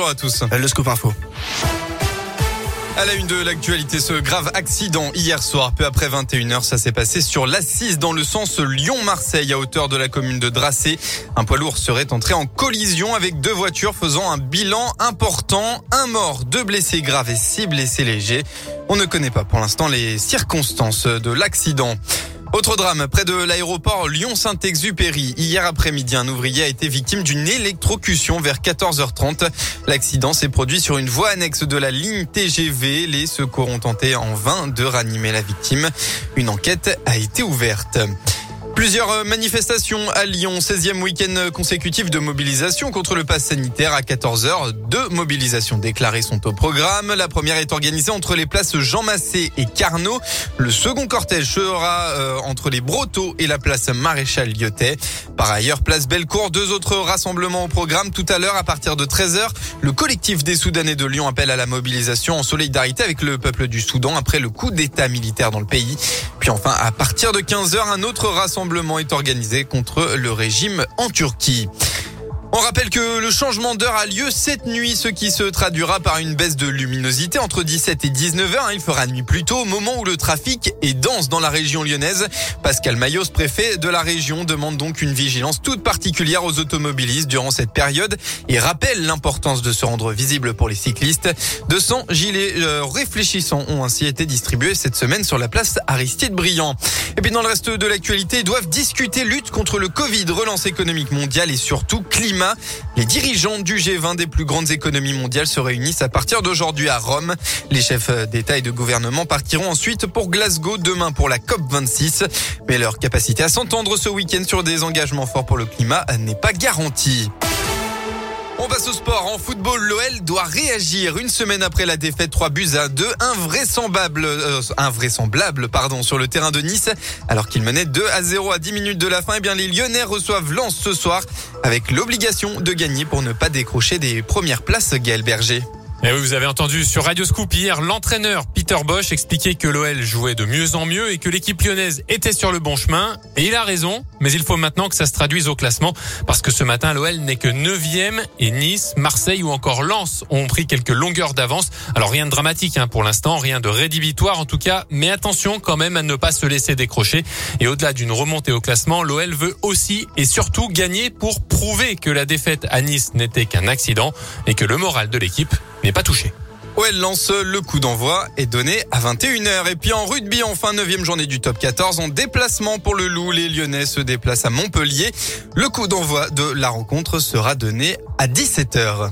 Bonjour à tous. Le scoop info. À la une de l'actualité, ce grave accident hier soir, peu après 21h, ça s'est passé sur l'A6 dans le sens Lyon-Marseille à hauteur de la commune de Dracé. Un poids lourd serait entré en collision avec deux voitures faisant un bilan important. Un mort, deux blessés graves et six blessés légers. On ne connaît pas pour l'instant les circonstances de l'accident. Autre drame, près de l'aéroport Lyon-Saint-Exupéry. Hier après-midi, un ouvrier a été victime d'une électrocution vers 14h30. L'accident s'est produit sur une voie annexe de la ligne TGV. Les secours ont tenté en vain de ranimer la victime. Une enquête a été ouverte. Plusieurs manifestations à Lyon, 16e week-end consécutif de mobilisation contre le pass sanitaire à 14h. Deux mobilisations déclarées sont au programme. La première est organisée entre les places Jean Massé et Carnot. Le second cortège sera euh, entre les Brotteaux et la place Maréchal Lyotet. Par ailleurs, place Bellecour, deux autres rassemblements au programme tout à l'heure à partir de 13h. Le collectif des Soudanais de Lyon appelle à la mobilisation en solidarité avec le peuple du Soudan après le coup d'état militaire dans le pays. Puis enfin, à partir de 15h, un autre rassemblement est organisé contre le régime en Turquie. On rappelle que le changement d'heure a lieu cette nuit, ce qui se traduira par une baisse de luminosité entre 17 et 19 heures. Il fera nuit plus tôt au moment où le trafic est dense dans la région lyonnaise. Pascal Mayos, préfet de la région, demande donc une vigilance toute particulière aux automobilistes durant cette période et rappelle l'importance de se rendre visible pour les cyclistes. 200 gilets euh, réfléchissants ont ainsi été distribués cette semaine sur la place Aristide Briand. Et puis dans le reste de l'actualité, doivent discuter lutte contre le Covid, relance économique mondiale et surtout climat. Les dirigeants du G20 des plus grandes économies mondiales se réunissent à partir d'aujourd'hui à Rome. Les chefs d'État et de gouvernement partiront ensuite pour Glasgow demain pour la COP26. Mais leur capacité à s'entendre ce week-end sur des engagements forts pour le climat n'est pas garantie. On passe au sport. En football, l'OL doit réagir une semaine après la défaite 3 buts à 2. Invraisemblable, euh, invraisemblable, pardon, sur le terrain de Nice. Alors qu'il menait 2 à 0 à 10 minutes de la fin, eh bien, les Lyonnais reçoivent Lens ce soir avec l'obligation de gagner pour ne pas décrocher des premières places, Gaël Berger. Et oui, vous avez entendu sur Radio Scoop hier, l'entraîneur Peter Bosch expliquait que l'OL jouait de mieux en mieux et que l'équipe lyonnaise était sur le bon chemin. Et il a raison, mais il faut maintenant que ça se traduise au classement parce que ce matin, l'OL n'est que 9e et Nice, Marseille ou encore Lens ont pris quelques longueurs d'avance. Alors rien de dramatique hein, pour l'instant, rien de rédhibitoire en tout cas, mais attention quand même à ne pas se laisser décrocher. Et au-delà d'une remontée au classement, l'OL veut aussi et surtout gagner pour prouver que la défaite à Nice n'était qu'un accident et que le moral de l'équipe n'est pas touché. OL lance le coup d'envoi est donné à 21h. Et puis en rugby, enfin, 9 journée du top 14. En déplacement pour le Loup, les Lyonnais se déplacent à Montpellier. Le coup d'envoi de la rencontre sera donné à 17h.